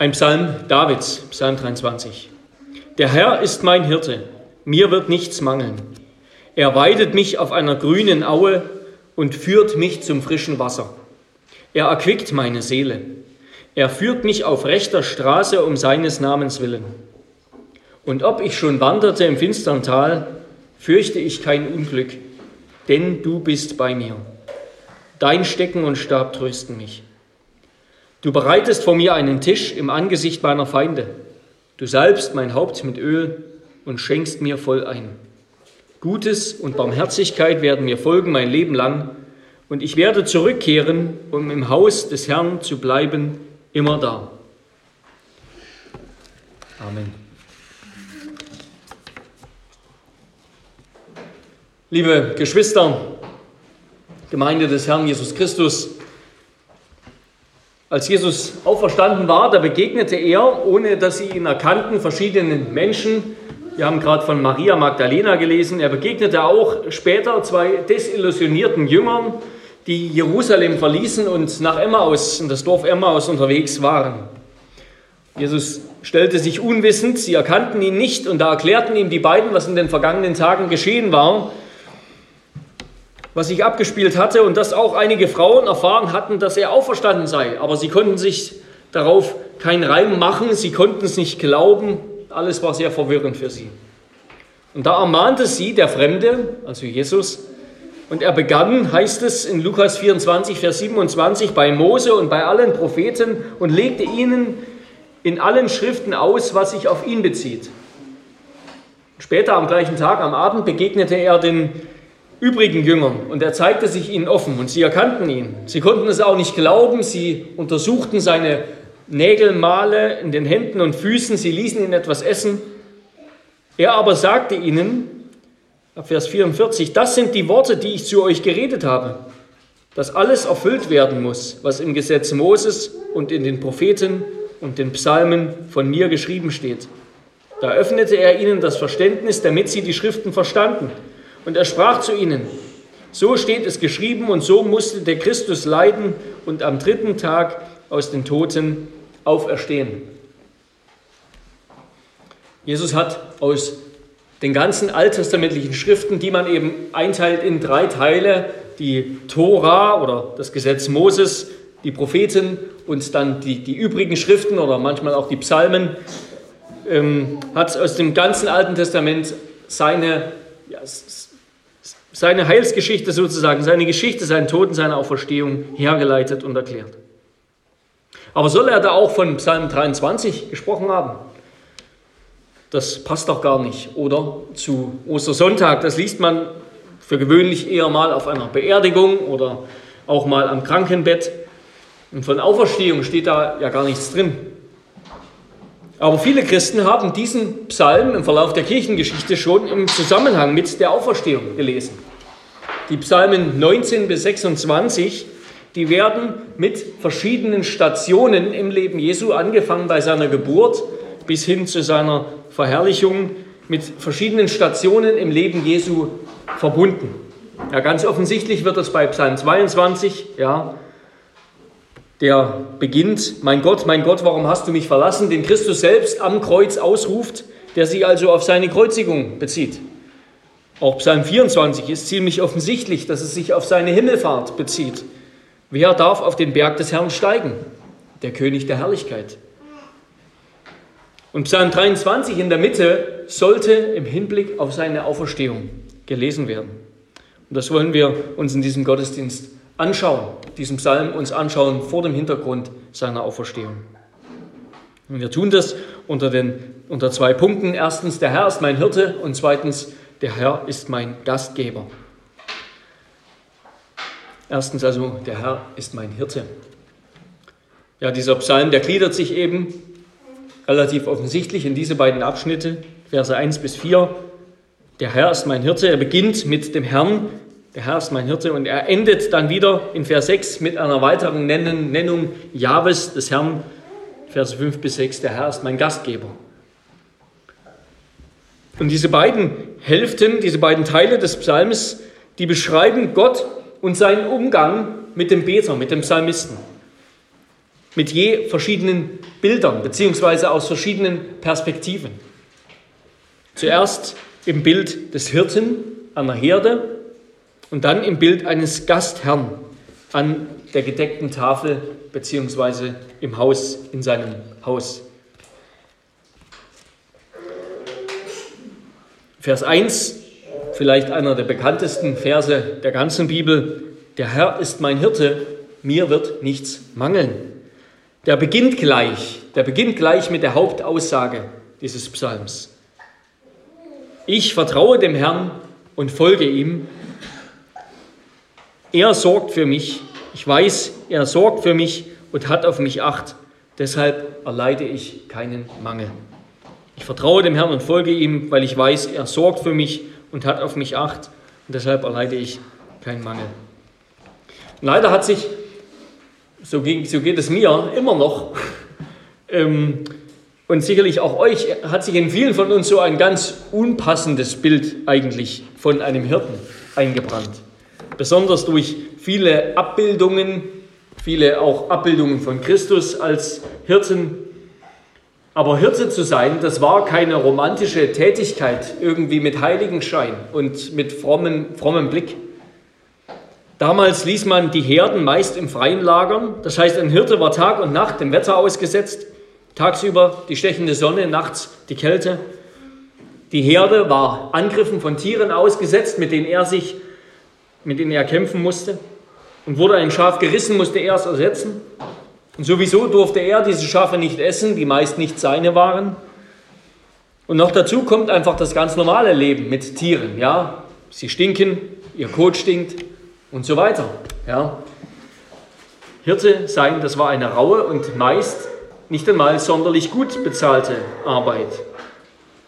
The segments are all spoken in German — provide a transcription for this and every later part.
Ein Psalm Davids, Psalm 23. Der Herr ist mein Hirte, mir wird nichts mangeln. Er weidet mich auf einer grünen Aue und führt mich zum frischen Wasser. Er erquickt meine Seele. Er führt mich auf rechter Straße um seines Namens willen. Und ob ich schon wanderte im finstern Tal, fürchte ich kein Unglück, denn du bist bei mir. Dein Stecken und Stab trösten mich. Du bereitest vor mir einen Tisch im Angesicht meiner Feinde. Du salbst mein Haupt mit Öl und schenkst mir voll ein. Gutes und Barmherzigkeit werden mir folgen mein Leben lang, und ich werde zurückkehren, um im Haus des Herrn zu bleiben, immer da. Amen. Liebe Geschwister, Gemeinde des Herrn Jesus Christus, als Jesus auferstanden war, da begegnete er, ohne dass sie ihn erkannten, verschiedenen Menschen. Wir haben gerade von Maria Magdalena gelesen. Er begegnete auch später zwei desillusionierten Jüngern, die Jerusalem verließen und nach Emmaus, in das Dorf Emmaus unterwegs waren. Jesus stellte sich unwissend, sie erkannten ihn nicht und da erklärten ihm die beiden, was in den vergangenen Tagen geschehen war was sich abgespielt hatte und dass auch einige Frauen erfahren hatten, dass er auferstanden sei. Aber sie konnten sich darauf keinen Reim machen, sie konnten es nicht glauben. Alles war sehr verwirrend für sie. Und da ermahnte sie der Fremde, also Jesus, und er begann, heißt es in Lukas 24, Vers 27, bei Mose und bei allen Propheten und legte ihnen in allen Schriften aus, was sich auf ihn bezieht. Später am gleichen Tag, am Abend, begegnete er den übrigen Jüngern und er zeigte sich ihnen offen und sie erkannten ihn. Sie konnten es auch nicht glauben, sie untersuchten seine Nägelmale in den Händen und Füßen, sie ließen ihn etwas essen. Er aber sagte ihnen, ab Vers 44, das sind die Worte, die ich zu euch geredet habe, dass alles erfüllt werden muss, was im Gesetz Moses und in den Propheten und den Psalmen von mir geschrieben steht. Da öffnete er ihnen das Verständnis, damit sie die Schriften verstanden. Und er sprach zu ihnen, so steht es geschrieben und so musste der Christus leiden und am dritten Tag aus den Toten auferstehen. Jesus hat aus den ganzen alttestamentlichen Schriften, die man eben einteilt in drei Teile, die Tora oder das Gesetz Moses, die Propheten und dann die, die übrigen Schriften oder manchmal auch die Psalmen, ähm, hat aus dem ganzen Alten Testament seine ja, seine Heilsgeschichte sozusagen, seine Geschichte, seinen Tod und seine Auferstehung hergeleitet und erklärt. Aber soll er da auch von Psalm 23 gesprochen haben? Das passt doch gar nicht. Oder zu Ostersonntag, das liest man für gewöhnlich eher mal auf einer Beerdigung oder auch mal am Krankenbett. Und von Auferstehung steht da ja gar nichts drin. Aber viele Christen haben diesen Psalm im Verlauf der Kirchengeschichte schon im Zusammenhang mit der Auferstehung gelesen. Die Psalmen 19 bis 26, die werden mit verschiedenen Stationen im Leben Jesu, angefangen bei seiner Geburt bis hin zu seiner Verherrlichung, mit verschiedenen Stationen im Leben Jesu verbunden. Ja, ganz offensichtlich wird das bei Psalm 22, ja, der beginnt, mein Gott, mein Gott, warum hast du mich verlassen, den Christus selbst am Kreuz ausruft, der sich also auf seine Kreuzigung bezieht. Auch Psalm 24 ist ziemlich offensichtlich, dass es sich auf seine Himmelfahrt bezieht. Wer darf auf den Berg des Herrn steigen? Der König der Herrlichkeit. Und Psalm 23 in der Mitte sollte im Hinblick auf seine Auferstehung gelesen werden. Und das wollen wir uns in diesem Gottesdienst anschauen, diesen Psalm uns anschauen vor dem Hintergrund seiner Auferstehung. Und wir tun das unter, den, unter zwei Punkten. Erstens, der Herr ist mein Hirte und zweitens, der Herr ist mein Gastgeber. Erstens also, der Herr ist mein Hirte. Ja, dieser Psalm, der gliedert sich eben relativ offensichtlich in diese beiden Abschnitte, Verse 1 bis 4. Der Herr ist mein Hirte. Er beginnt mit dem Herrn, der Herr ist mein Hirte. Und er endet dann wieder in Vers 6 mit einer weiteren Nennung Jahwes des Herrn. Vers 5 bis 6, der Herr ist mein Gastgeber. Und diese beiden Hälften, diese beiden Teile des Psalms, die beschreiben Gott und seinen Umgang mit dem Beter, mit dem Psalmisten. mit je verschiedenen Bildern, beziehungsweise aus verschiedenen Perspektiven. Zuerst im Bild des Hirten an der Herde und dann im Bild eines Gastherrn an der gedeckten Tafel beziehungsweise im Haus, in seinem Haus. Vers 1, vielleicht einer der bekanntesten Verse der ganzen Bibel. Der Herr ist mein Hirte, mir wird nichts mangeln. Der beginnt gleich, der beginnt gleich mit der Hauptaussage dieses Psalms. Ich vertraue dem Herrn und folge ihm. Er sorgt für mich. Ich weiß, er sorgt für mich und hat auf mich Acht. Deshalb erleide ich keinen Mangel. Ich vertraue dem Herrn und folge ihm, weil ich weiß, er sorgt für mich und hat auf mich Acht. Und deshalb erleide ich keinen Mangel. Leider hat sich, so, ging, so geht es mir immer noch, ähm, und sicherlich auch euch, hat sich in vielen von uns so ein ganz unpassendes Bild eigentlich von einem Hirten eingebrannt. Besonders durch viele Abbildungen, viele auch Abbildungen von Christus als Hirten. Aber Hirte zu sein, das war keine romantische Tätigkeit, irgendwie mit Heiligenschein und mit frommen, frommem Blick. Damals ließ man die Herden meist im Freien lagern. Das heißt, ein Hirte war Tag und Nacht dem Wetter ausgesetzt. Tagsüber die stechende Sonne, nachts die Kälte. Die Herde war Angriffen von Tieren ausgesetzt, mit denen er sich, mit denen er kämpfen musste. Und wurde ein Schaf gerissen, musste er es ersetzen. Und sowieso durfte er diese Schafe nicht essen, die meist nicht seine waren. Und noch dazu kommt einfach das ganz normale Leben mit Tieren. Ja, sie stinken, ihr Kot stinkt und so weiter. Ja. Hirte sein, das war eine raue und meist nicht einmal sonderlich gut bezahlte Arbeit,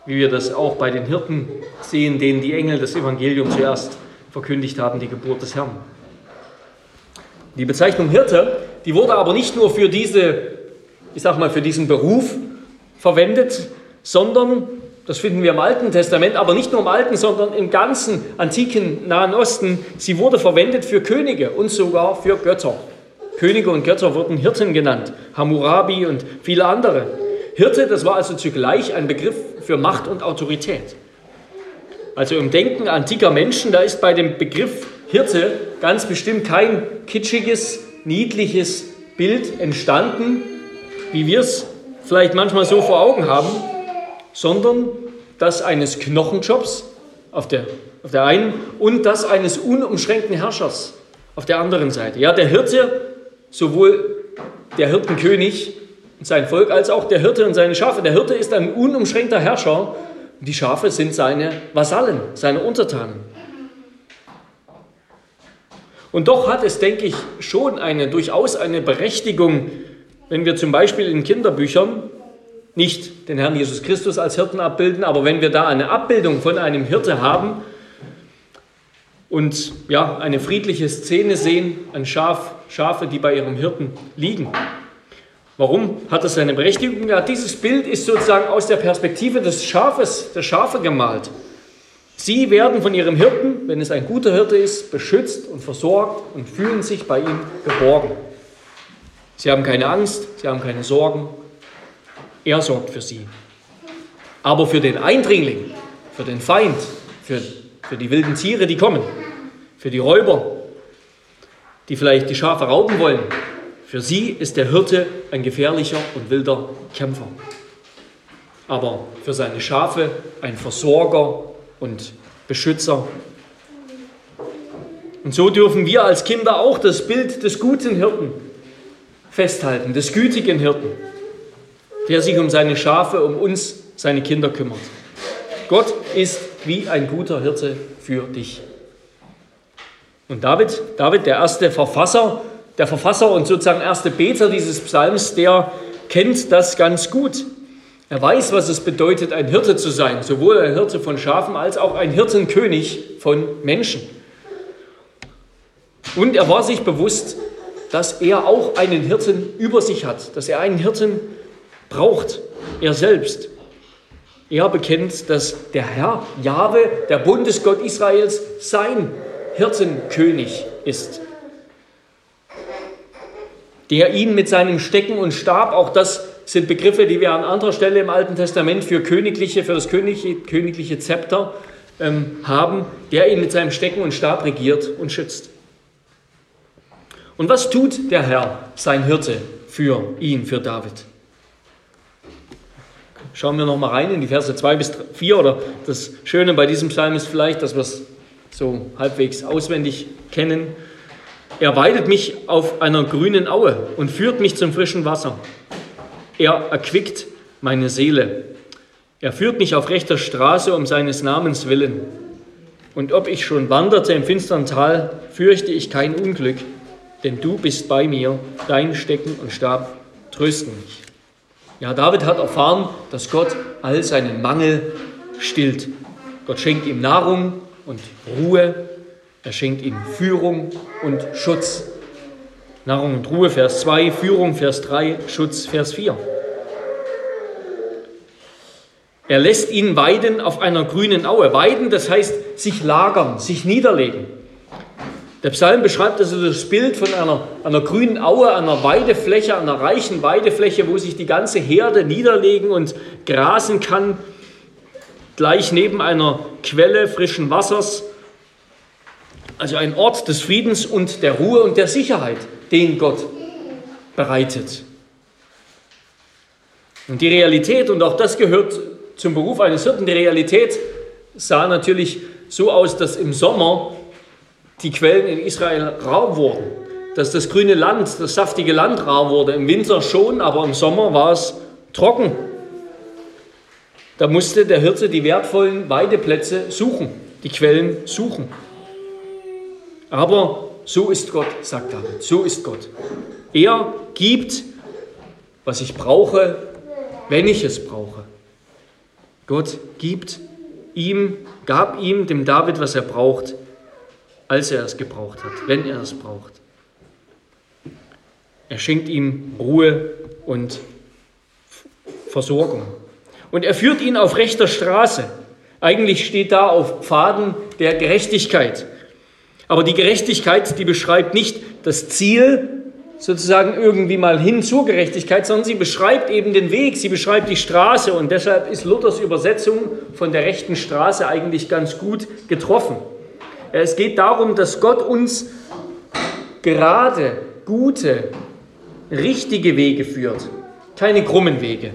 wie wir das auch bei den Hirten sehen, denen die Engel das Evangelium zuerst verkündigt haben, die Geburt des Herrn. Die Bezeichnung Hirte, die wurde aber nicht nur für diese, ich sag mal, für diesen Beruf verwendet, sondern das finden wir im Alten Testament, aber nicht nur im Alten, sondern im ganzen antiken Nahen Osten. Sie wurde verwendet für Könige und sogar für Götter. Könige und Götter wurden Hirten genannt, Hammurabi und viele andere. Hirte, das war also zugleich ein Begriff für Macht und Autorität. Also im Denken antiker Menschen, da ist bei dem Begriff Hirte ganz bestimmt kein kitschiges, niedliches Bild entstanden, wie wir es vielleicht manchmal so vor Augen haben, sondern das eines Knochenjobs auf der, auf der einen und das eines unumschränkten Herrschers auf der anderen Seite. Ja, der Hirte sowohl der Hirtenkönig und sein Volk als auch der Hirte und seine Schafe. Der Hirte ist ein unumschränkter Herrscher und die Schafe sind seine Vasallen, seine Untertanen. Und doch hat es, denke ich, schon eine durchaus eine Berechtigung, wenn wir zum Beispiel in Kinderbüchern nicht den Herrn Jesus Christus als Hirten abbilden, aber wenn wir da eine Abbildung von einem Hirte haben, und ja, eine friedliche Szene sehen an Schaf, Schafe, die bei ihrem Hirten liegen. Warum hat das seine Berechtigung? Ja, dieses Bild ist sozusagen aus der Perspektive des Schafes, der Schafe gemalt. Sie werden von ihrem Hirten, wenn es ein guter Hirte ist, beschützt und versorgt und fühlen sich bei ihm geborgen. Sie haben keine Angst, sie haben keine Sorgen. Er sorgt für sie. Aber für den Eindringling, für den Feind, für für die wilden Tiere, die kommen, für die Räuber, die vielleicht die Schafe rauben wollen. Für sie ist der Hirte ein gefährlicher und wilder Kämpfer. Aber für seine Schafe ein Versorger und Beschützer. Und so dürfen wir als Kinder auch das Bild des guten Hirten festhalten, des gütigen Hirten, der sich um seine Schafe, um uns, seine Kinder kümmert. Gott ist wie ein guter Hirte für dich. Und David, David, der erste Verfasser, der Verfasser und sozusagen erste Beter dieses Psalms, der kennt das ganz gut. Er weiß, was es bedeutet, ein Hirte zu sein, sowohl ein Hirte von Schafen als auch ein Hirtenkönig von Menschen. Und er war sich bewusst, dass er auch einen Hirten über sich hat, dass er einen Hirten braucht, er selbst. Er bekennt, dass der Herr, Jahwe, der Bundesgott Israels, sein Hirtenkönig ist. der ihn mit seinem Stecken und Stab, auch das sind Begriffe, die wir an anderer Stelle im Alten Testament für königliche, für das königliche, königliche Zepter ähm, haben, der ihn mit seinem Stecken und Stab regiert und schützt. Und was tut der Herr, sein Hirte, für ihn, für David? Schauen wir noch mal rein in die Verse 2 bis 4 oder das Schöne bei diesem Psalm ist vielleicht, dass wir es so halbwegs auswendig kennen. Er weidet mich auf einer grünen Aue und führt mich zum frischen Wasser. Er erquickt meine Seele. Er führt mich auf rechter Straße um seines Namens willen. Und ob ich schon wanderte im finstern Tal, fürchte ich kein Unglück, denn du bist bei mir, dein Stecken und Stab trösten mich. Ja, David hat erfahren, dass Gott all seinen Mangel stillt. Gott schenkt ihm Nahrung und Ruhe, er schenkt ihm Führung und Schutz. Nahrung und Ruhe, Vers 2, Führung, Vers 3, Schutz, Vers 4. Er lässt ihn weiden auf einer grünen Aue. Weiden, das heißt sich lagern, sich niederlegen. Der Psalm beschreibt also das Bild von einer, einer grünen Aue, einer Weidefläche, einer reichen Weidefläche, wo sich die ganze Herde niederlegen und grasen kann, gleich neben einer Quelle frischen Wassers. Also ein Ort des Friedens und der Ruhe und der Sicherheit, den Gott bereitet. Und die Realität, und auch das gehört zum Beruf eines Hirten, die Realität sah natürlich so aus, dass im Sommer die Quellen in Israel rau wurden, dass das grüne Land, das saftige Land rar wurde. Im Winter schon, aber im Sommer war es trocken. Da musste der Hirte die wertvollen Weideplätze suchen, die Quellen suchen. Aber so ist Gott, sagt David, so ist Gott. Er gibt, was ich brauche, wenn ich es brauche. Gott gibt ihm, gab ihm, dem David, was er braucht, als er es gebraucht hat, wenn er es braucht. Er schenkt ihm Ruhe und Versorgung. Und er führt ihn auf rechter Straße. Eigentlich steht da auf Pfaden der Gerechtigkeit. Aber die Gerechtigkeit, die beschreibt nicht das Ziel, sozusagen irgendwie mal hin zur Gerechtigkeit, sondern sie beschreibt eben den Weg, sie beschreibt die Straße und deshalb ist Luthers Übersetzung von der rechten Straße eigentlich ganz gut getroffen. Es geht darum, dass Gott uns gerade, gute, richtige Wege führt, keine krummen Wege.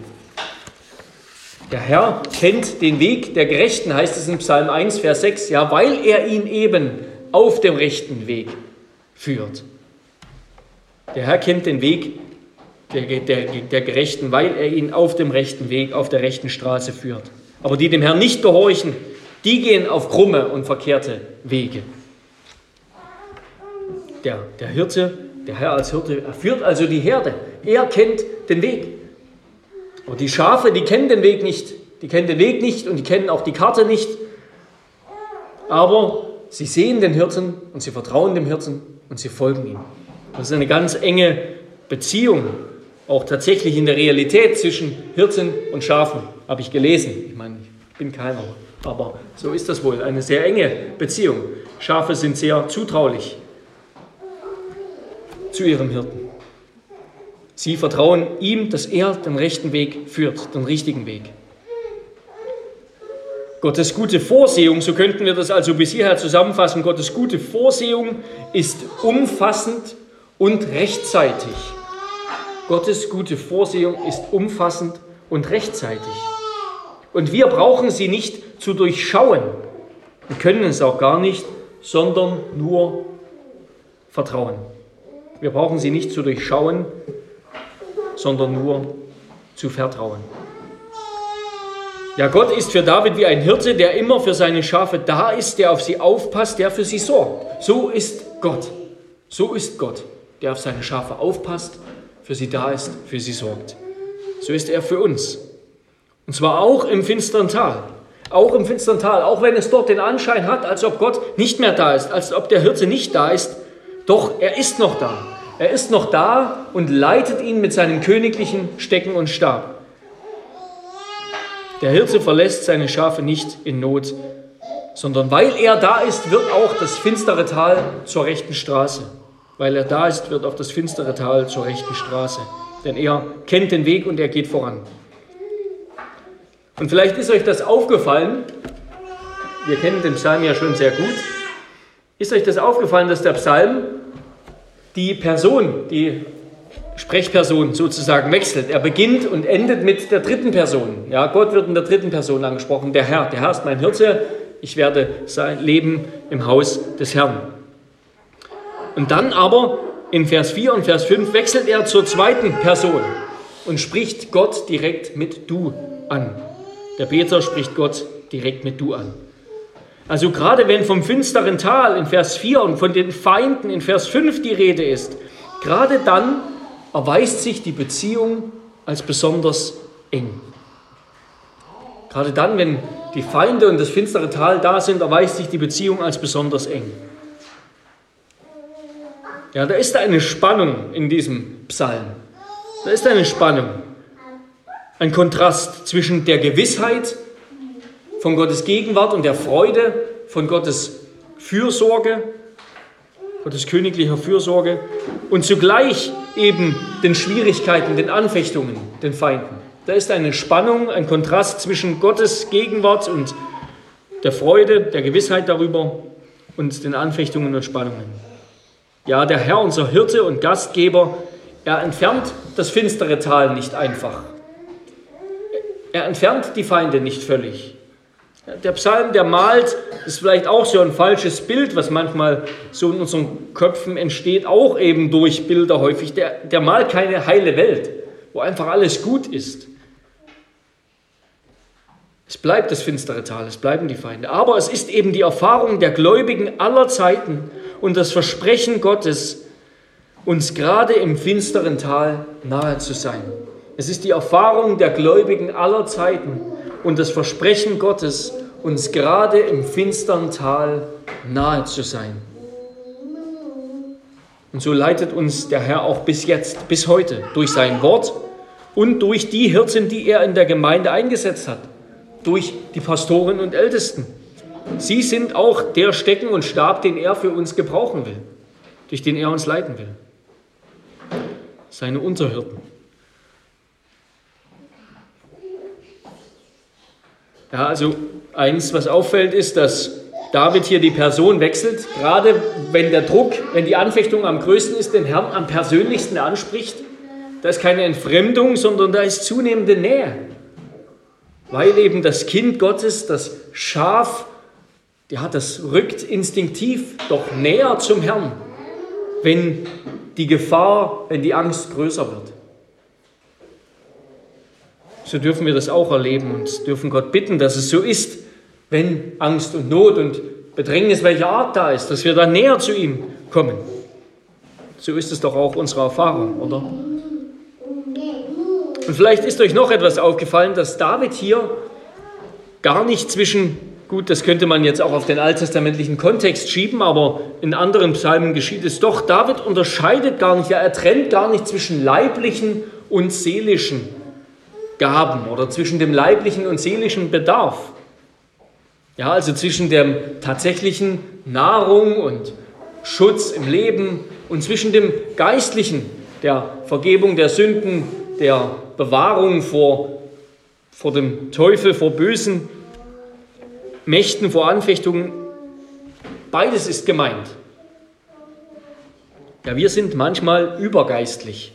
Der Herr kennt den Weg der Gerechten, heißt es in Psalm 1, Vers 6, ja, weil er ihn eben auf dem rechten Weg führt. Der Herr kennt den Weg der, der, der Gerechten, weil er ihn auf dem rechten Weg, auf der rechten Straße führt. Aber die dem Herrn nicht gehorchen, die gehen auf krumme und verkehrte Wege. Der, der Hirte, der Herr als Hirte, er führt also die Herde. Er kennt den Weg. Aber die Schafe, die kennen den Weg nicht. Die kennen den Weg nicht und die kennen auch die Karte nicht. Aber sie sehen den Hirten und sie vertrauen dem Hirten und sie folgen ihm. Das ist eine ganz enge Beziehung, auch tatsächlich in der Realität zwischen Hirten und Schafen, habe ich gelesen. Ich meine, ich bin keiner, aber so ist das wohl, eine sehr enge Beziehung. Schafe sind sehr zutraulich zu ihrem Hirten. Sie vertrauen ihm, dass er den rechten Weg führt, den richtigen Weg. Gottes gute Vorsehung, so könnten wir das also bis hierher zusammenfassen, Gottes gute Vorsehung ist umfassend und rechtzeitig. Gottes gute Vorsehung ist umfassend und rechtzeitig. Und wir brauchen sie nicht zu durchschauen. Wir können es auch gar nicht, sondern nur vertrauen. Wir brauchen sie nicht zu durchschauen, sondern nur zu vertrauen. Ja, Gott ist für David wie ein Hirte, der immer für seine Schafe da ist, der auf sie aufpasst, der für sie sorgt. So ist Gott. So ist Gott der auf seine Schafe aufpasst, für sie da ist, für sie sorgt. So ist er für uns. Und zwar auch im finstern Tal. Auch im finstern Tal, auch wenn es dort den Anschein hat, als ob Gott nicht mehr da ist, als ob der Hirte nicht da ist. Doch er ist noch da. Er ist noch da und leitet ihn mit seinem königlichen Stecken und Stab. Der Hirte verlässt seine Schafe nicht in Not, sondern weil er da ist, wird auch das finstere Tal zur rechten Straße. Weil er da ist, wird auch das finstere Tal zur rechten Straße. Denn er kennt den Weg und er geht voran. Und vielleicht ist euch das aufgefallen, wir kennen den Psalm ja schon sehr gut, ist euch das aufgefallen, dass der Psalm die Person, die Sprechperson sozusagen wechselt. Er beginnt und endet mit der dritten Person. Ja, Gott wird in der dritten Person angesprochen, der Herr. Der Herr ist mein Hirte, ich werde sein Leben im Haus des Herrn. Und dann aber in Vers 4 und Vers 5 wechselt er zur zweiten Person und spricht Gott direkt mit du an. Der Peter spricht Gott direkt mit du an. Also gerade wenn vom finsteren Tal in Vers 4 und von den Feinden in Vers 5 die Rede ist, gerade dann erweist sich die Beziehung als besonders eng. Gerade dann, wenn die Feinde und das finstere Tal da sind, erweist sich die Beziehung als besonders eng. Ja, da ist eine Spannung in diesem Psalm. Da ist eine Spannung. Ein Kontrast zwischen der Gewissheit von Gottes Gegenwart und der Freude von Gottes Fürsorge, Gottes königlicher Fürsorge und zugleich eben den Schwierigkeiten, den Anfechtungen, den Feinden. Da ist eine Spannung, ein Kontrast zwischen Gottes Gegenwart und der Freude, der Gewissheit darüber und den Anfechtungen und Spannungen. Ja, der Herr, unser Hirte und Gastgeber, er entfernt das finstere Tal nicht einfach. Er entfernt die Feinde nicht völlig. Der Psalm, der malt, ist vielleicht auch so ein falsches Bild, was manchmal so in unseren Köpfen entsteht, auch eben durch Bilder häufig. Der, der malt keine heile Welt, wo einfach alles gut ist. Es bleibt das finstere Tal, es bleiben die Feinde. Aber es ist eben die Erfahrung der Gläubigen aller Zeiten und das Versprechen Gottes, uns gerade im finsteren Tal nahe zu sein. Es ist die Erfahrung der Gläubigen aller Zeiten und das Versprechen Gottes, uns gerade im finstern Tal nahe zu sein. Und so leitet uns der Herr auch bis jetzt, bis heute, durch sein Wort und durch die Hirten, die er in der Gemeinde eingesetzt hat, durch die Pastoren und Ältesten. Sie sind auch der Stecken und Stab, den er für uns gebrauchen will, durch den er uns leiten will. Seine Unterhirten. Ja, also eins, was auffällt, ist, dass David hier die Person wechselt, gerade wenn der Druck, wenn die Anfechtung am größten ist, den Herrn am persönlichsten anspricht. Da ist keine Entfremdung, sondern da ist zunehmende Nähe. Weil eben das Kind Gottes, das Schaf, ja, das rückt instinktiv doch näher zum Herrn, wenn die Gefahr, wenn die Angst größer wird so dürfen wir das auch erleben und dürfen Gott bitten, dass es so ist, wenn Angst und Not und Bedrängnis welcher Art da ist, dass wir da näher zu ihm kommen. So ist es doch auch unsere Erfahrung, oder? Und vielleicht ist euch noch etwas aufgefallen, dass David hier gar nicht zwischen, gut, das könnte man jetzt auch auf den alttestamentlichen Kontext schieben, aber in anderen Psalmen geschieht es doch. David unterscheidet gar nicht, ja, er trennt gar nicht zwischen leiblichen und seelischen Gaben oder zwischen dem leiblichen und seelischen Bedarf. Ja, also zwischen der tatsächlichen Nahrung und Schutz im Leben und zwischen dem geistlichen, der Vergebung der Sünden, der Bewahrung vor, vor dem Teufel, vor bösen Mächten, vor Anfechtungen. Beides ist gemeint. Ja, wir sind manchmal übergeistlich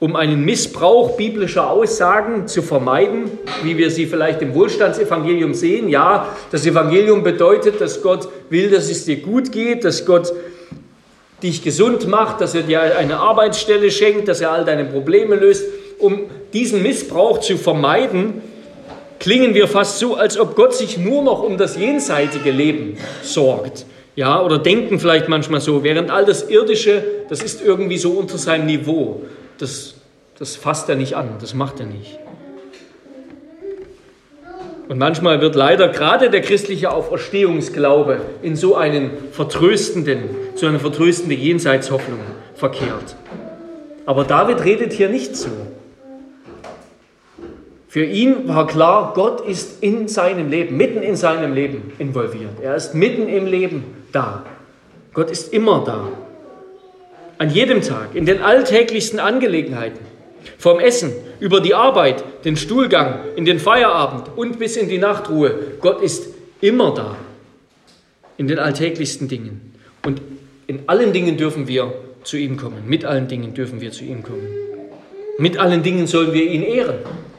um einen Missbrauch biblischer Aussagen zu vermeiden, wie wir sie vielleicht im Wohlstandsevangelium sehen. Ja, das Evangelium bedeutet, dass Gott will, dass es dir gut geht, dass Gott dich gesund macht, dass er dir eine Arbeitsstelle schenkt, dass er all deine Probleme löst. Um diesen Missbrauch zu vermeiden, klingen wir fast so, als ob Gott sich nur noch um das jenseitige Leben sorgt. Ja, oder denken vielleicht manchmal so, während all das Irdische, das ist irgendwie so unter seinem Niveau das, das fasst er nicht an, das macht er nicht. Und manchmal wird leider gerade der christliche Auferstehungsglaube in so einen vertröstenden, so eine vertröstende Jenseitshoffnung verkehrt. Aber David redet hier nicht so. Für ihn war klar, Gott ist in seinem Leben, mitten in seinem Leben involviert. Er ist mitten im Leben da. Gott ist immer da. An jedem Tag, in den alltäglichsten Angelegenheiten, vom Essen, über die Arbeit, den Stuhlgang, in den Feierabend und bis in die Nachtruhe. Gott ist immer da, in den alltäglichsten Dingen. Und in allen Dingen dürfen wir zu ihm kommen. Mit allen Dingen dürfen wir zu ihm kommen. Mit allen Dingen sollen wir ihn ehren.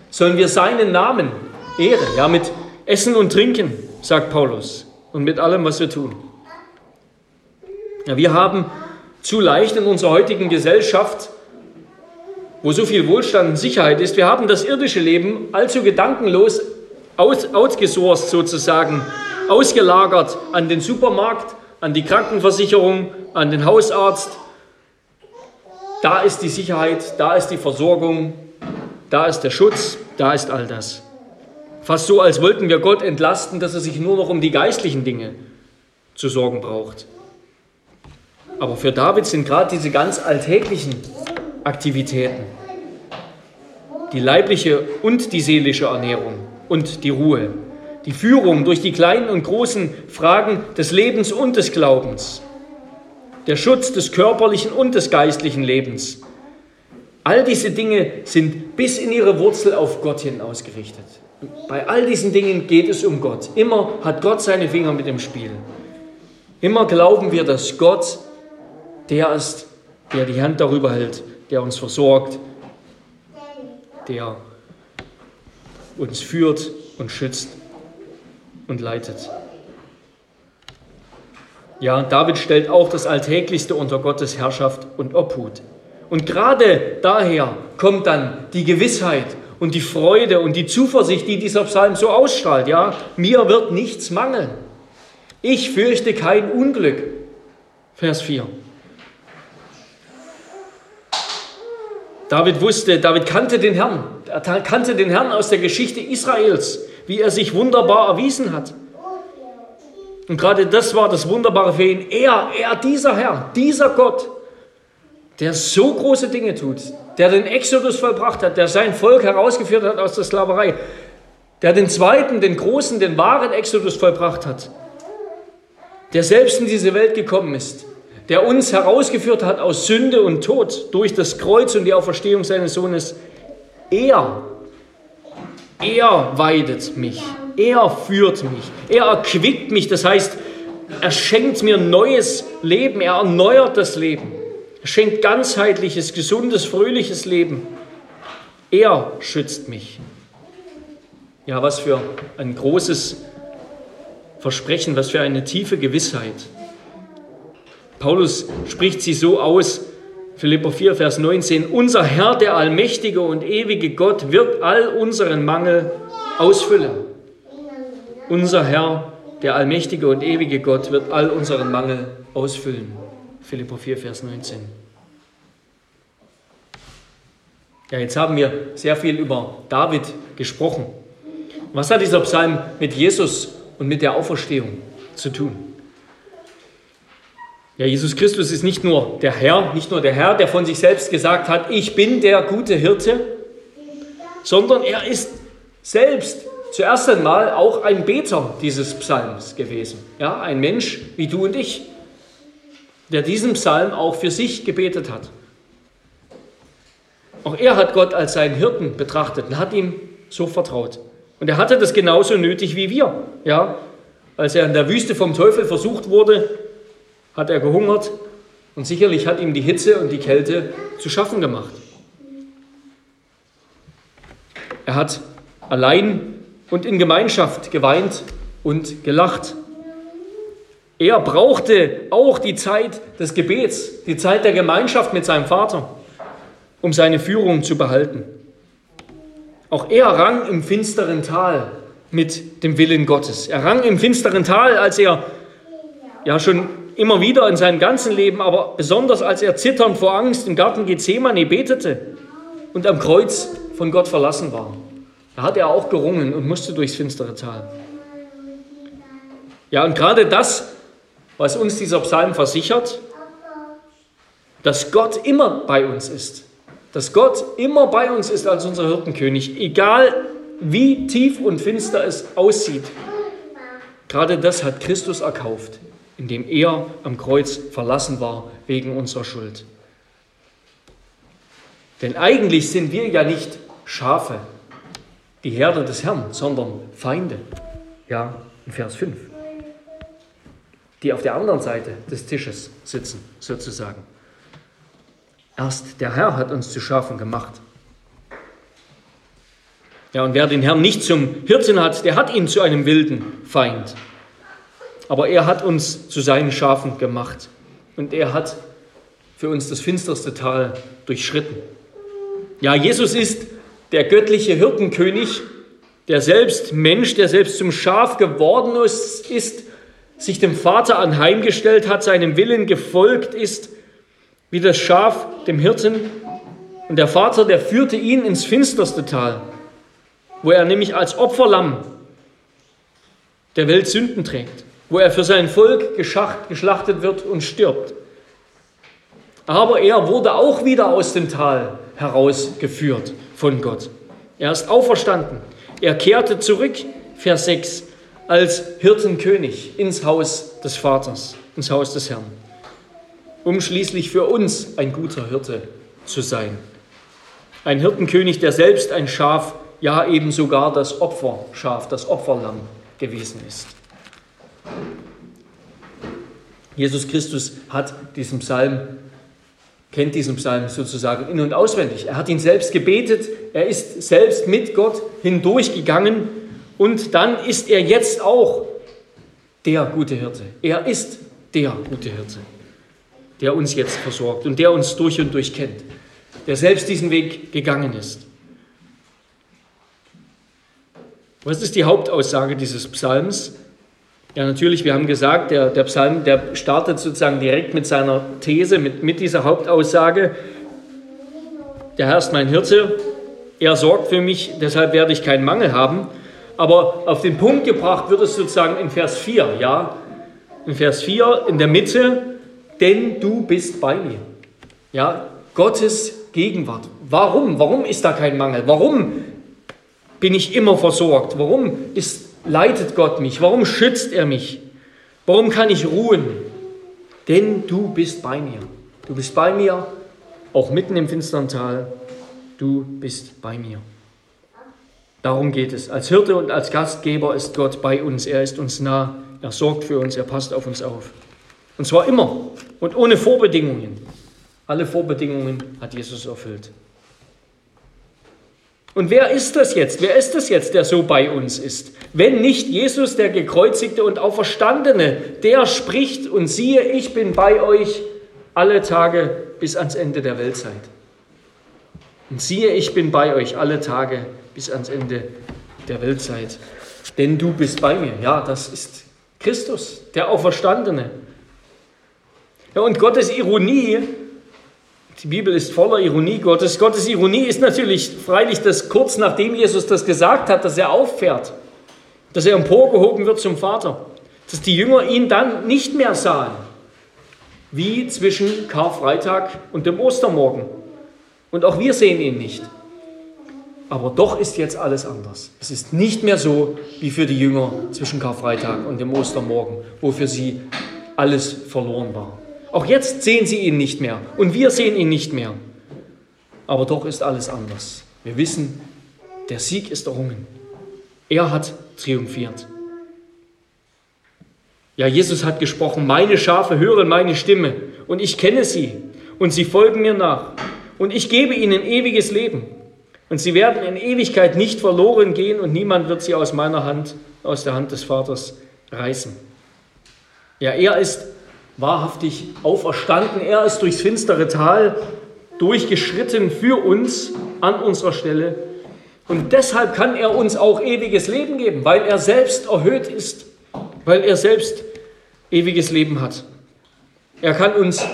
Sollen wir seinen Namen ehren. Ja, mit Essen und Trinken, sagt Paulus. Und mit allem, was wir tun. Ja, wir haben zu leicht in unserer heutigen Gesellschaft, wo so viel Wohlstand und Sicherheit ist, wir haben das irdische Leben allzu gedankenlos aus, outgesourced sozusagen, ausgelagert an den Supermarkt, an die Krankenversicherung, an den Hausarzt. Da ist die Sicherheit, da ist die Versorgung, da ist der Schutz, da ist all das. Fast so, als wollten wir Gott entlasten, dass er sich nur noch um die geistlichen Dinge zu sorgen braucht. Aber für David sind gerade diese ganz alltäglichen Aktivitäten, die leibliche und die seelische Ernährung und die Ruhe, die Führung durch die kleinen und großen Fragen des Lebens und des Glaubens, der Schutz des körperlichen und des geistlichen Lebens. All diese Dinge sind bis in ihre Wurzel auf Gott hin ausgerichtet. Bei all diesen Dingen geht es um Gott. Immer hat Gott seine Finger mit im Spiel. Immer glauben wir, dass Gott der ist, der die Hand darüber hält, der uns versorgt, der uns führt und schützt und leitet. Ja, David stellt auch das Alltäglichste unter Gottes Herrschaft und Obhut. Und gerade daher kommt dann die Gewissheit und die Freude und die Zuversicht, die dieser Psalm so ausstrahlt. Ja, mir wird nichts mangeln. Ich fürchte kein Unglück. Vers 4. David wusste, David kannte den Herrn. Er kannte den Herrn aus der Geschichte Israels, wie er sich wunderbar erwiesen hat. Und gerade das war das Wunderbare für ihn. Er, er, dieser Herr, dieser Gott, der so große Dinge tut, der den Exodus vollbracht hat, der sein Volk herausgeführt hat aus der Sklaverei, der den zweiten, den großen, den wahren Exodus vollbracht hat, der selbst in diese Welt gekommen ist, der uns herausgeführt hat aus Sünde und Tod durch das Kreuz und die Auferstehung seines Sohnes, er, er weidet mich, er führt mich, er erquickt mich, das heißt, er schenkt mir neues Leben, er erneuert das Leben, er schenkt ganzheitliches, gesundes, fröhliches Leben. Er schützt mich. Ja, was für ein großes Versprechen, was für eine tiefe Gewissheit. Paulus spricht sie so aus, Philipper 4, Vers 19, unser Herr, der allmächtige und ewige Gott, wird all unseren Mangel ausfüllen. Unser Herr, der allmächtige und ewige Gott, wird all unseren Mangel ausfüllen. Philipper 4, Vers 19. Ja, jetzt haben wir sehr viel über David gesprochen. Was hat dieser Psalm mit Jesus und mit der Auferstehung zu tun? Ja, Jesus Christus ist nicht nur der Herr, nicht nur der Herr, der von sich selbst gesagt hat, ich bin der gute Hirte, sondern er ist selbst zuerst einmal auch ein Beter dieses Psalms gewesen. Ja, ein Mensch wie du und ich, der diesen Psalm auch für sich gebetet hat. Auch er hat Gott als seinen Hirten betrachtet und hat ihm so vertraut. Und er hatte das genauso nötig wie wir. Ja, als er in der Wüste vom Teufel versucht wurde, hat er gehungert und sicherlich hat ihm die Hitze und die Kälte zu schaffen gemacht. Er hat allein und in Gemeinschaft geweint und gelacht. Er brauchte auch die Zeit des Gebets, die Zeit der Gemeinschaft mit seinem Vater, um seine Führung zu behalten. Auch er rang im finsteren Tal mit dem Willen Gottes. Er rang im finsteren Tal, als er ja schon immer wieder in seinem ganzen Leben, aber besonders als er zitternd vor Angst im Garten Gethsemane betete und am Kreuz von Gott verlassen war. Da hat er auch gerungen und musste durchs finstere Tal. Ja, und gerade das, was uns dieser Psalm versichert, dass Gott immer bei uns ist. Dass Gott immer bei uns ist als unser Hirtenkönig, egal wie tief und finster es aussieht. Gerade das hat Christus erkauft indem er am Kreuz verlassen war wegen unserer Schuld. Denn eigentlich sind wir ja nicht Schafe, die Herde des Herrn, sondern Feinde. Ja, in Vers 5. Die auf der anderen Seite des Tisches sitzen, sozusagen. Erst der Herr hat uns zu Schafen gemacht. Ja, und wer den Herrn nicht zum Hirten hat, der hat ihn zu einem wilden Feind. Aber er hat uns zu seinen Schafen gemacht. Und er hat für uns das finsterste Tal durchschritten. Ja, Jesus ist der göttliche Hirtenkönig, der selbst Mensch, der selbst zum Schaf geworden ist, sich dem Vater anheimgestellt hat, seinem Willen gefolgt ist, wie das Schaf dem Hirten. Und der Vater, der führte ihn ins finsterste Tal, wo er nämlich als Opferlamm der Welt Sünden trägt, wo er für sein Volk geschlachtet wird und stirbt. Aber er wurde auch wieder aus dem Tal herausgeführt von Gott. Er ist auferstanden. Er kehrte zurück, Vers 6, als Hirtenkönig ins Haus des Vaters, ins Haus des Herrn, um schließlich für uns ein guter Hirte zu sein. Ein Hirtenkönig, der selbst ein Schaf, ja eben sogar das Opferschaf, das Opferlamm gewesen ist. Jesus Christus hat diesen Psalm kennt diesen Psalm sozusagen in- und auswendig. Er hat ihn selbst gebetet, er ist selbst mit Gott hindurchgegangen und dann ist er jetzt auch der gute Hirte. Er ist der gute Hirte, der uns jetzt versorgt und der uns durch und durch kennt, der selbst diesen Weg gegangen ist. Was ist die Hauptaussage dieses Psalms? Ja, natürlich, wir haben gesagt, der, der Psalm, der startet sozusagen direkt mit seiner These, mit, mit dieser Hauptaussage. Der Herr ist mein Hirte, er sorgt für mich, deshalb werde ich keinen Mangel haben. Aber auf den Punkt gebracht wird es sozusagen in Vers 4, ja, in Vers 4 in der Mitte, denn du bist bei mir. Ja, Gottes Gegenwart. Warum? Warum ist da kein Mangel? Warum bin ich immer versorgt? Warum ist leitet Gott mich? Warum schützt er mich? Warum kann ich ruhen? Denn du bist bei mir. Du bist bei mir, auch mitten im finstern Tal. Du bist bei mir. Darum geht es. Als Hirte und als Gastgeber ist Gott bei uns. Er ist uns nah. Er sorgt für uns. Er passt auf uns auf. Und zwar immer und ohne Vorbedingungen. Alle Vorbedingungen hat Jesus erfüllt. Und wer ist das jetzt? Wer ist das jetzt, der so bei uns ist? Wenn nicht Jesus, der gekreuzigte und auferstandene, der spricht und siehe, ich bin bei euch alle Tage bis ans Ende der Weltzeit. Und siehe, ich bin bei euch alle Tage bis ans Ende der Weltzeit. Denn du bist bei mir. Ja, das ist Christus, der Auferstandene. Ja, und Gottes Ironie die Bibel ist voller Ironie Gottes. Gottes Ironie ist natürlich freilich, dass kurz nachdem Jesus das gesagt hat, dass er auffährt, dass er emporgehoben wird zum Vater, dass die Jünger ihn dann nicht mehr sahen, wie zwischen Karfreitag und dem Ostermorgen. Und auch wir sehen ihn nicht. Aber doch ist jetzt alles anders. Es ist nicht mehr so wie für die Jünger zwischen Karfreitag und dem Ostermorgen, wo für sie alles verloren war. Auch jetzt sehen sie ihn nicht mehr und wir sehen ihn nicht mehr. Aber doch ist alles anders. Wir wissen, der Sieg ist errungen. Er hat triumphiert. Ja, Jesus hat gesprochen, meine Schafe hören meine Stimme und ich kenne sie und sie folgen mir nach und ich gebe ihnen ewiges Leben und sie werden in Ewigkeit nicht verloren gehen und niemand wird sie aus meiner Hand, aus der Hand des Vaters reißen. Ja, er ist wahrhaftig auferstanden. Er ist durchs finstere Tal durchgeschritten für uns an unserer Stelle. Und deshalb kann er uns auch ewiges Leben geben, weil er selbst erhöht ist, weil er selbst ewiges Leben hat. Er kann uns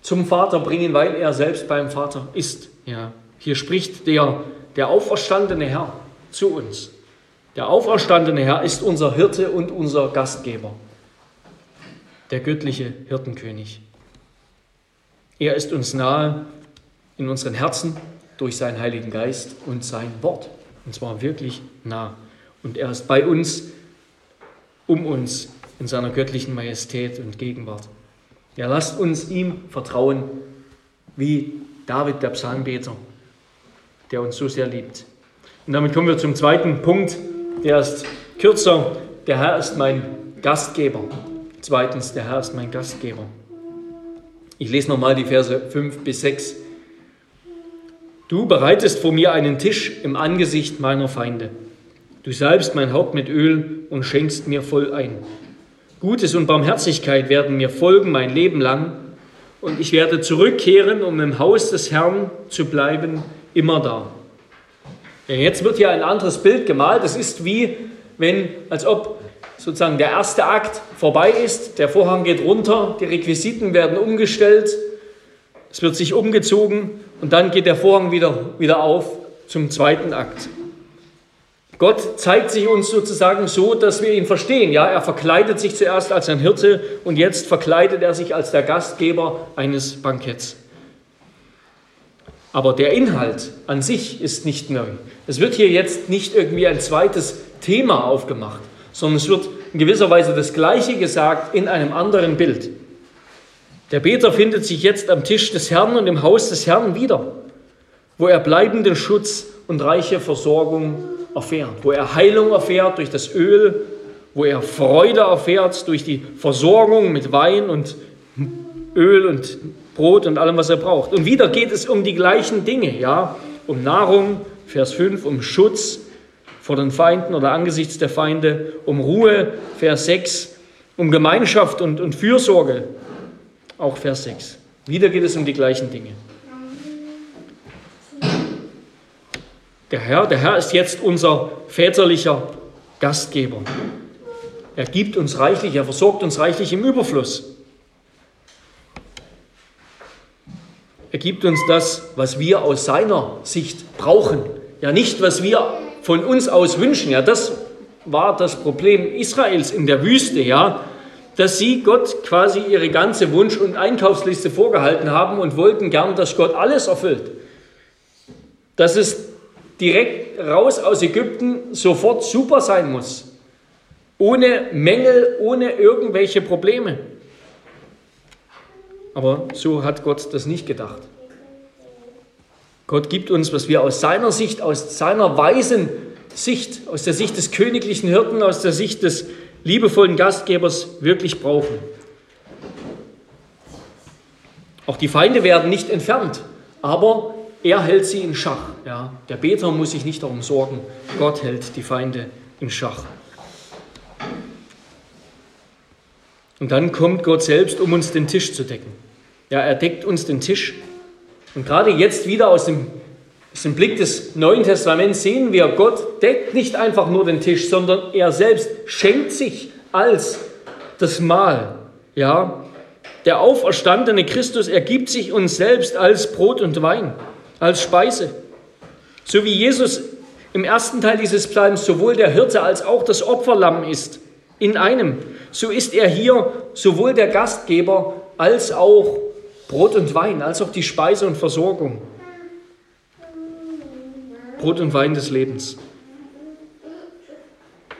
zum Vater bringen, weil er selbst beim Vater ist. Ja, hier spricht der, der auferstandene Herr zu uns. Der auferstandene Herr ist unser Hirte und unser Gastgeber der göttliche Hirtenkönig. Er ist uns nahe in unseren Herzen durch seinen Heiligen Geist und sein Wort. Und zwar wirklich nah. Und er ist bei uns, um uns in seiner göttlichen Majestät und Gegenwart. Ja, lasst uns ihm vertrauen, wie David, der Psalmbeter, der uns so sehr liebt. Und damit kommen wir zum zweiten Punkt, der ist kürzer. Der Herr ist mein Gastgeber. Zweitens, der Herr ist mein Gastgeber. Ich lese nochmal die Verse 5 bis 6. Du bereitest vor mir einen Tisch im Angesicht meiner Feinde. Du salbst mein Haupt mit Öl und schenkst mir voll ein. Gutes und Barmherzigkeit werden mir folgen mein Leben lang, und ich werde zurückkehren, um im Haus des Herrn zu bleiben, immer da. Ja, jetzt wird hier ein anderes Bild gemalt. Das ist wie wenn, als ob sozusagen der erste Akt vorbei ist, der Vorhang geht runter, die Requisiten werden umgestellt, es wird sich umgezogen und dann geht der Vorhang wieder, wieder auf zum zweiten Akt. Gott zeigt sich uns sozusagen so, dass wir ihn verstehen. Ja, er verkleidet sich zuerst als ein Hirte und jetzt verkleidet er sich als der Gastgeber eines Banketts. Aber der Inhalt an sich ist nicht neu. Es wird hier jetzt nicht irgendwie ein zweites Thema aufgemacht, sondern es wird in gewisser Weise das Gleiche gesagt in einem anderen Bild. Der Beter findet sich jetzt am Tisch des Herrn und im Haus des Herrn wieder, wo er bleibenden Schutz und reiche Versorgung erfährt, wo er Heilung erfährt durch das Öl, wo er Freude erfährt durch die Versorgung mit Wein und Öl und Brot und allem, was er braucht. Und wieder geht es um die gleichen Dinge, ja, um Nahrung, Vers 5, um Schutz vor den Feinden oder angesichts der Feinde, um Ruhe, Vers 6, um Gemeinschaft und, und Fürsorge, auch Vers 6. Wieder geht es um die gleichen Dinge. Der Herr, der Herr ist jetzt unser väterlicher Gastgeber. Er gibt uns reichlich, er versorgt uns reichlich im Überfluss. Er gibt uns das, was wir aus seiner Sicht brauchen. Ja, nicht, was wir von uns aus wünschen. Ja, das war das Problem Israels in der Wüste, ja, dass sie Gott quasi ihre ganze Wunsch- und Einkaufsliste vorgehalten haben und wollten gern, dass Gott alles erfüllt. Dass es direkt raus aus Ägypten sofort super sein muss. Ohne Mängel, ohne irgendwelche Probleme. Aber so hat Gott das nicht gedacht. Gott gibt uns, was wir aus seiner Sicht, aus seiner weisen Sicht, aus der Sicht des königlichen Hirten, aus der Sicht des liebevollen Gastgebers wirklich brauchen. Auch die Feinde werden nicht entfernt, aber er hält sie in Schach. Ja. Der Beter muss sich nicht darum sorgen, Gott hält die Feinde in Schach. Und dann kommt Gott selbst, um uns den Tisch zu decken. Ja, er deckt uns den Tisch. Und gerade jetzt wieder aus dem, aus dem Blick des Neuen Testaments sehen wir, Gott deckt nicht einfach nur den Tisch, sondern er selbst schenkt sich als das Mahl. Ja, der auferstandene Christus ergibt sich uns selbst als Brot und Wein als Speise. So wie Jesus im ersten Teil dieses Psalms sowohl der Hirte als auch das Opferlamm ist, in einem, so ist er hier sowohl der Gastgeber als auch Brot und Wein, als auch die Speise und Versorgung. Brot und Wein des Lebens.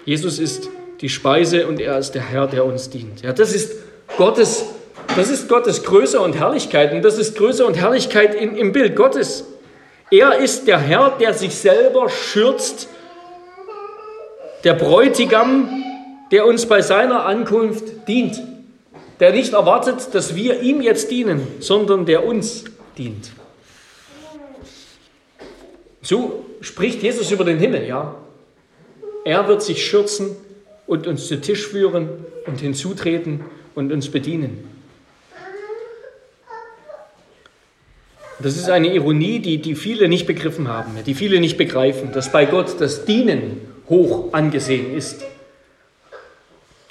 Jesus ist die Speise und er ist der Herr, der uns dient. Ja, das ist Gottes das ist Gottes Größe und Herrlichkeit und das ist Größe und Herrlichkeit in, im Bild Gottes. Er ist der Herr, der sich selber schürzt, der Bräutigam, der uns bei seiner Ankunft dient, der nicht erwartet, dass wir ihm jetzt dienen, sondern der uns dient. So spricht Jesus über den Himmel, ja. Er wird sich schürzen und uns zu Tisch führen und hinzutreten und uns bedienen. Das ist eine Ironie, die, die viele nicht begriffen haben, die viele nicht begreifen, dass bei Gott das Dienen hoch angesehen ist.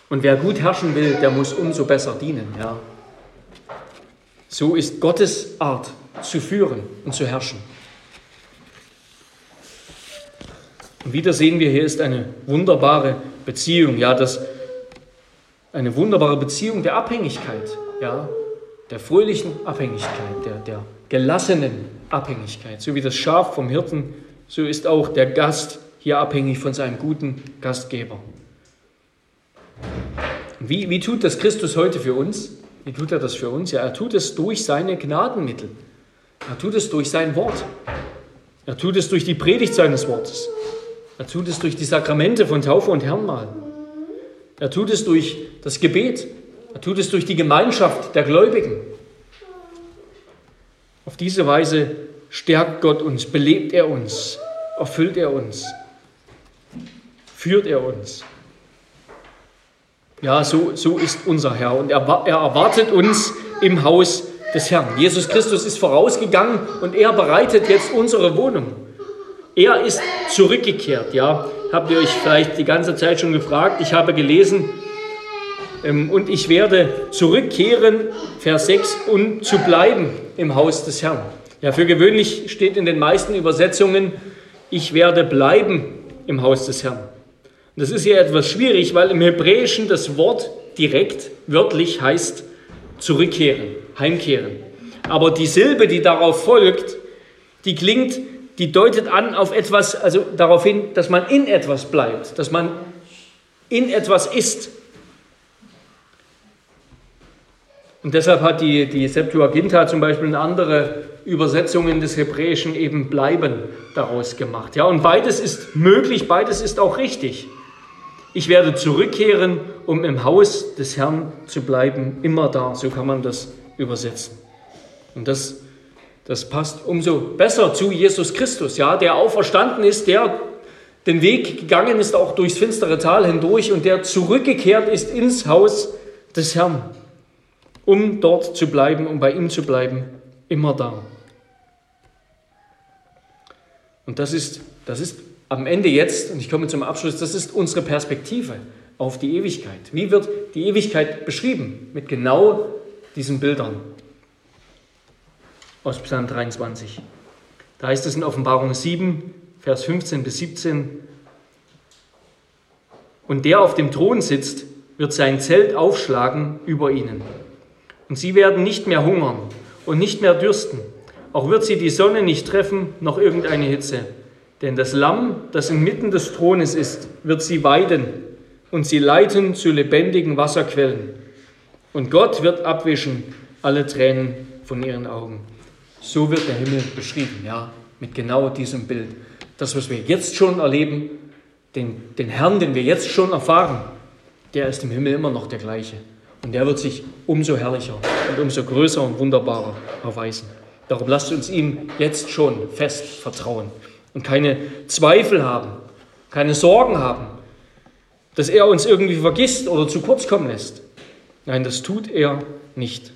Und wer gut herrschen will, der muss umso besser dienen. Ja. So ist Gottes Art zu führen und zu herrschen. Und wieder sehen wir, hier ist eine wunderbare Beziehung, ja, das, eine wunderbare Beziehung der Abhängigkeit, ja, der fröhlichen Abhängigkeit, der, der gelassenen Abhängigkeit. So wie das Schaf vom Hirten, so ist auch der Gast hier abhängig von seinem guten Gastgeber. Wie, wie tut das Christus heute für uns? Wie tut er das für uns? Ja, er tut es durch seine Gnadenmittel. Er tut es durch sein Wort. Er tut es durch die Predigt seines Wortes. Er tut es durch die Sakramente von Taufe und Herrenmahl. Er tut es durch das Gebet. Er tut es durch die Gemeinschaft der Gläubigen. Auf diese Weise stärkt Gott uns, belebt er uns, erfüllt er uns, führt er uns. Ja, so, so ist unser Herr und er, er erwartet uns im Haus des Herrn. Jesus Christus ist vorausgegangen und er bereitet jetzt unsere Wohnung. Er ist zurückgekehrt, ja. Habt ihr euch vielleicht die ganze Zeit schon gefragt? Ich habe gelesen, ähm, und ich werde zurückkehren, Vers 6, um zu bleiben im Haus des Herrn. Ja, für gewöhnlich steht in den meisten Übersetzungen, ich werde bleiben im Haus des Herrn. Das ist hier etwas schwierig, weil im Hebräischen das Wort direkt, wörtlich heißt zurückkehren, heimkehren. Aber die Silbe, die darauf folgt, die klingt, die deutet an auf etwas, also darauf hin, dass man in etwas bleibt, dass man in etwas ist. Und deshalb hat die, die Septuaginta zum Beispiel eine andere Übersetzungen des Hebräischen eben bleiben daraus gemacht. Ja, und beides ist möglich, beides ist auch richtig. Ich werde zurückkehren, um im Haus des Herrn zu bleiben, immer da. So kann man das übersetzen. Und das, das passt umso besser zu Jesus Christus, ja, der auferstanden ist, der den Weg gegangen ist, auch durchs finstere Tal hindurch und der zurückgekehrt ist ins Haus des Herrn, um dort zu bleiben, um bei ihm zu bleiben, immer da. Und das ist, das ist am Ende jetzt, und ich komme zum Abschluss, das ist unsere Perspektive auf die Ewigkeit. Wie wird die Ewigkeit beschrieben? Mit genau diesen Bildern aus Psalm 23. Da heißt es in Offenbarung 7, Vers 15 bis 17, und der auf dem Thron sitzt, wird sein Zelt aufschlagen über ihnen. Und sie werden nicht mehr hungern und nicht mehr dürsten. Auch wird sie die Sonne nicht treffen, noch irgendeine Hitze. Denn das Lamm, das inmitten des Thrones ist, wird sie weiden und sie leiten zu lebendigen Wasserquellen. Und Gott wird abwischen alle Tränen von ihren Augen. So wird der Himmel beschrieben, ja, mit genau diesem Bild. Das, was wir jetzt schon erleben, den, den Herrn, den wir jetzt schon erfahren, der ist im Himmel immer noch der gleiche. Und der wird sich umso herrlicher und umso größer und wunderbarer erweisen. Darum lasst uns ihm jetzt schon fest vertrauen und keine Zweifel haben, keine Sorgen haben, dass er uns irgendwie vergisst oder zu kurz kommen lässt. Nein, das tut er nicht.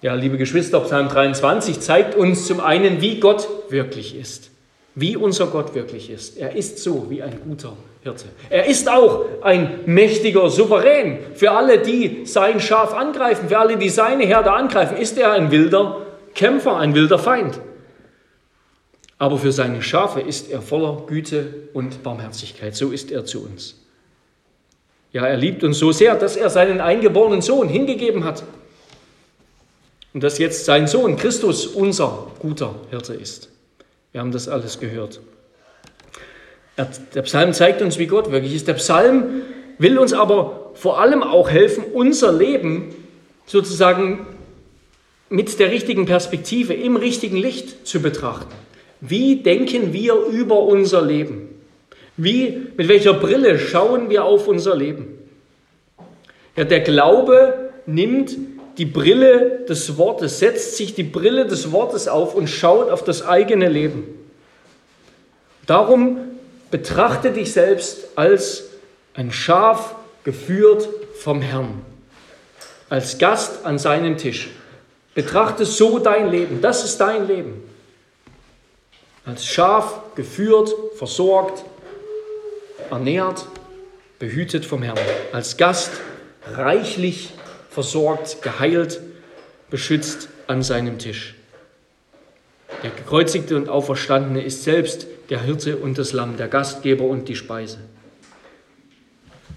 Ja, liebe Geschwister, Psalm 23 zeigt uns zum einen, wie Gott wirklich ist. Wie unser Gott wirklich ist. Er ist so wie ein guter Hirte. Er ist auch ein mächtiger Souverän. Für alle, die sein Schaf angreifen, für alle, die seine Herde angreifen, ist er ein wilder Kämpfer, ein wilder Feind aber für seine Schafe ist er voller Güte und Barmherzigkeit. So ist er zu uns. Ja, er liebt uns so sehr, dass er seinen eingeborenen Sohn hingegeben hat. Und dass jetzt sein Sohn Christus unser guter Hirte ist. Wir haben das alles gehört. Der Psalm zeigt uns, wie Gott wirklich ist. Der Psalm will uns aber vor allem auch helfen, unser Leben sozusagen mit der richtigen Perspektive, im richtigen Licht zu betrachten. Wie denken wir über unser Leben? Wie, mit welcher Brille schauen wir auf unser Leben? Ja, der Glaube nimmt die Brille des Wortes, setzt sich die Brille des Wortes auf und schaut auf das eigene Leben. Darum betrachte dich selbst als ein Schaf geführt vom Herrn, als Gast an seinem Tisch. Betrachte so dein Leben, das ist dein Leben als Schaf geführt, versorgt, ernährt, behütet vom Herrn, als Gast reichlich versorgt, geheilt, beschützt an seinem Tisch. Der gekreuzigte und auferstandene ist selbst der Hirte und das Lamm, der Gastgeber und die Speise.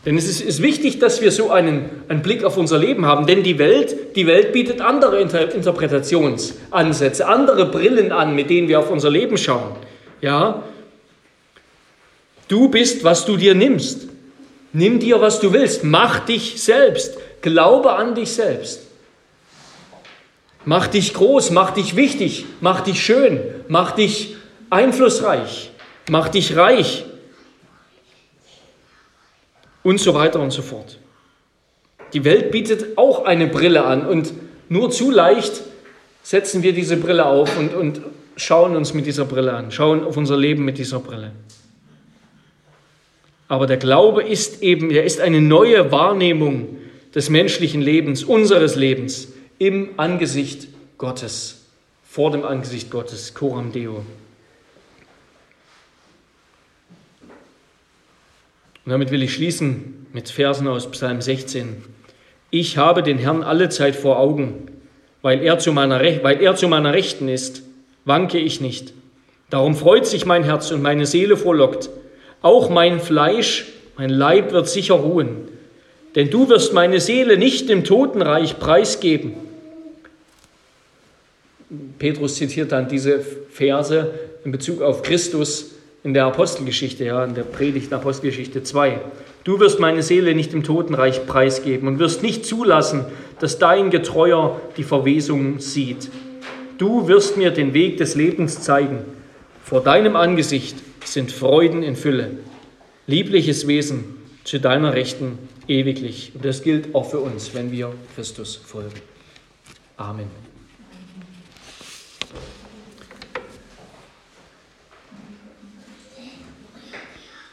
Denn es ist, ist, wichtig, dass wir so einen, einen Blick auf unser Leben haben, denn die Welt, die Welt bietet andere Inter Interpretationsansätze, andere Brillen an, mit denen wir auf unser Leben schauen. Ja, du bist, was du dir nimmst. Nimm dir, was du willst. Mach dich selbst. Glaube an dich selbst. Mach dich groß, mach dich wichtig, mach dich schön, mach dich einflussreich, mach dich reich und so weiter und so fort. Die Welt bietet auch eine Brille an und nur zu leicht setzen wir diese Brille auf und, und schauen uns mit dieser Brille an, schauen auf unser Leben mit dieser Brille. Aber der Glaube ist eben, er ist eine neue Wahrnehmung des menschlichen Lebens, unseres Lebens im Angesicht Gottes, vor dem Angesicht Gottes, Coram Deo. Und damit will ich schließen mit Versen aus Psalm 16. Ich habe den Herrn alle Zeit vor Augen, weil er zu meiner, weil er zu meiner Rechten ist, wanke ich nicht. Darum freut sich mein Herz und meine Seele frohlockt. Auch mein Fleisch, mein Leib wird sicher ruhen. Denn du wirst meine Seele nicht dem Totenreich preisgeben. Petrus zitiert dann diese Verse in Bezug auf Christus in der Apostelgeschichte, ja, in der Predigt Apostelgeschichte 2. Du wirst meine Seele nicht im Totenreich preisgeben und wirst nicht zulassen, dass dein Getreuer die Verwesung sieht. Du wirst mir den Weg des Lebens zeigen. Vor deinem Angesicht sind Freuden in Fülle, liebliches Wesen zu deiner Rechten ewiglich. Und das gilt auch für uns, wenn wir Christus folgen. Amen.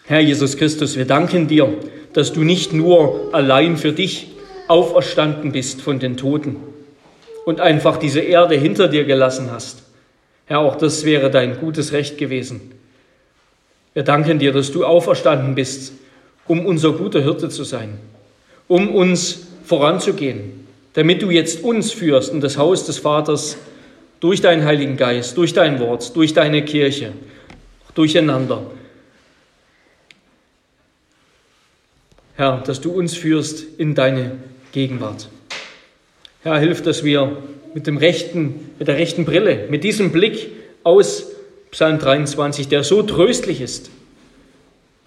Herr Jesus Christus, wir danken dir, dass du nicht nur allein für dich auferstanden bist von den Toten und einfach diese Erde hinter dir gelassen hast. Herr, auch das wäre dein gutes Recht gewesen. Wir danken dir, dass du auferstanden bist, um unser guter Hirte zu sein, um uns voranzugehen, damit du jetzt uns führst in das Haus des Vaters durch deinen Heiligen Geist, durch dein Wort, durch deine Kirche, durcheinander Herr, dass du uns führst in deine Gegenwart. Herr, hilf, dass wir mit, dem rechten, mit der rechten Brille, mit diesem Blick aus Psalm 23, der so tröstlich ist,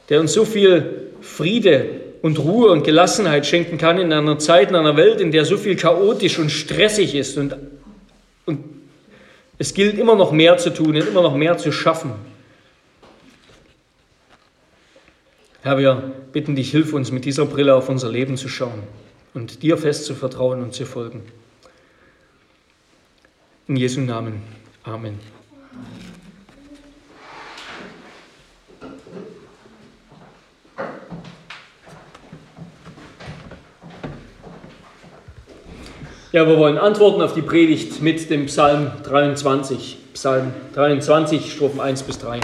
der uns so viel Friede und Ruhe und Gelassenheit schenken kann in einer Zeit, in einer Welt, in der so viel chaotisch und stressig ist und, und es gilt immer noch mehr zu tun und immer noch mehr zu schaffen. Herr, wir bitten dich, hilf uns mit dieser Brille auf unser Leben zu schauen und dir fest zu vertrauen und zu folgen. In Jesu Namen. Amen. Ja, wir wollen antworten auf die Predigt mit dem Psalm 23. Psalm 23, Strophen 1 bis 3.